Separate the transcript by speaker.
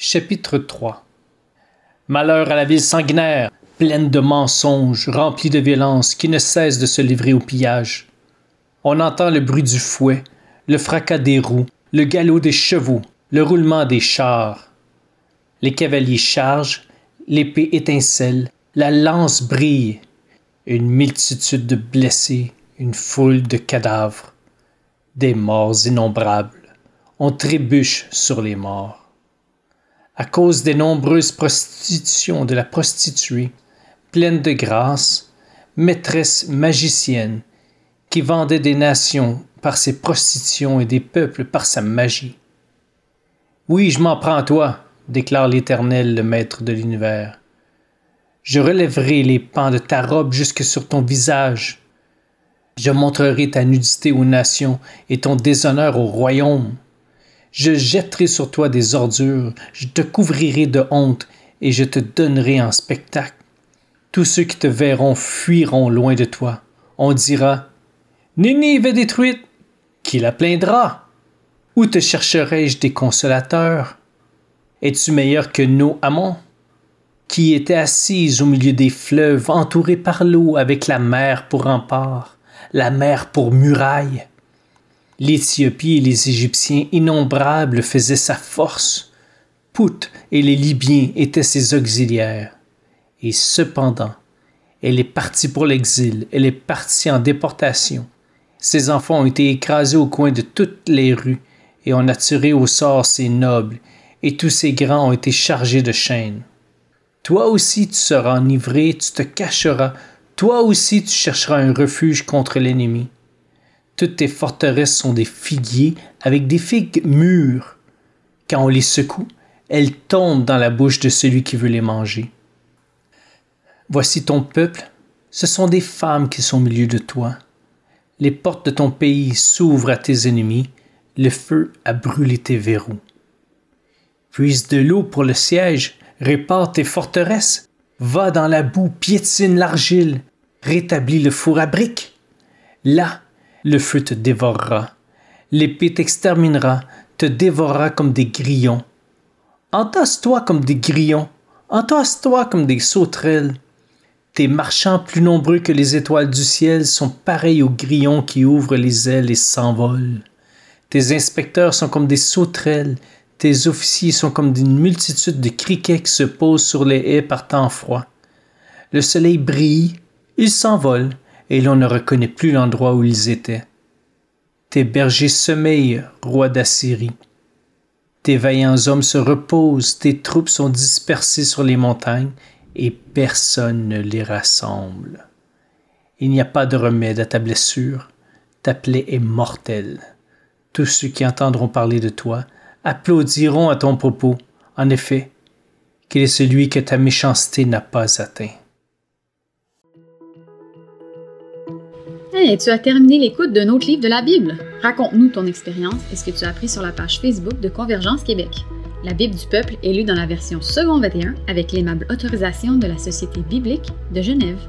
Speaker 1: Chapitre 3 Malheur à la ville sanguinaire, pleine de mensonges, remplie de violence, qui ne cesse de se livrer au pillage. On entend le bruit du fouet, le fracas des roues, le galop des chevaux, le roulement des chars. Les cavaliers chargent, l'épée étincelle, la lance brille. Une multitude de blessés, une foule de cadavres, des morts innombrables. On trébuche sur les morts. À cause des nombreuses prostitutions de la prostituée, pleine de grâce, maîtresse magicienne, qui vendait des nations par ses prostitutions et des peuples par sa magie. Oui, je m'en prends à toi, déclare l'Éternel, le Maître de l'univers. Je relèverai les pans de ta robe jusque sur ton visage. Je montrerai ta nudité aux nations et ton déshonneur au royaume. Je jetterai sur toi des ordures, je te couvrirai de honte et je te donnerai en spectacle. Tous ceux qui te verront fuiront loin de toi. On dira Ninive est détruite. Qui la plaindra? Où te chercherai-je des consolateurs? Es-tu meilleur que nos amants qui était assise au milieu des fleuves, entourée par l'eau avec la mer pour rempart, la mer pour muraille L'Éthiopie et les Égyptiens innombrables faisaient sa force. Pout et les Libyens étaient ses auxiliaires. Et cependant, elle est partie pour l'exil, elle est partie en déportation. Ses enfants ont été écrasés au coin de toutes les rues, et on a tiré au sort ses nobles, et tous ses grands ont été chargés de chaînes. Toi aussi tu seras enivré, tu te cacheras, toi aussi tu chercheras un refuge contre l'ennemi. Toutes tes forteresses sont des figuiers avec des figues mûres. Quand on les secoue, elles tombent dans la bouche de celui qui veut les manger. Voici ton peuple, ce sont des femmes qui sont au milieu de toi les portes de ton pays s'ouvrent à tes ennemis, le feu a brûlé tes verrous. Puise de l'eau pour le siège, répare tes forteresses, va dans la boue, piétine l'argile, rétablis le four à briques. Là, le feu te dévorera, l'épée t'exterminera, te dévorera comme des grillons. Entasse-toi comme des grillons, entasse-toi comme des sauterelles, tes marchands plus nombreux que les étoiles du ciel sont pareils aux grillons qui ouvrent les ailes et s'envolent. Tes inspecteurs sont comme des sauterelles, tes officiers sont comme une multitude de criquets qui se posent sur les haies par temps froid. Le soleil brille, ils s'envolent, et l'on ne reconnaît plus l'endroit où ils étaient. Tes bergers sommeillent, roi d'Assyrie. Tes vaillants hommes se reposent, tes troupes sont dispersées sur les montagnes, et personne ne les rassemble. Il n'y a pas de remède à ta blessure, ta plaie est mortelle. Tous ceux qui entendront parler de toi applaudiront à ton propos. En effet, quel est celui que ta méchanceté n'a pas atteint.
Speaker 2: Hey, tu as terminé l'écoute d'un autre livre de la Bible. Raconte-nous ton expérience et ce que tu as appris sur la page Facebook de Convergence Québec. La Bible du peuple est lue dans la version second 21 avec l'aimable autorisation de la Société biblique de Genève.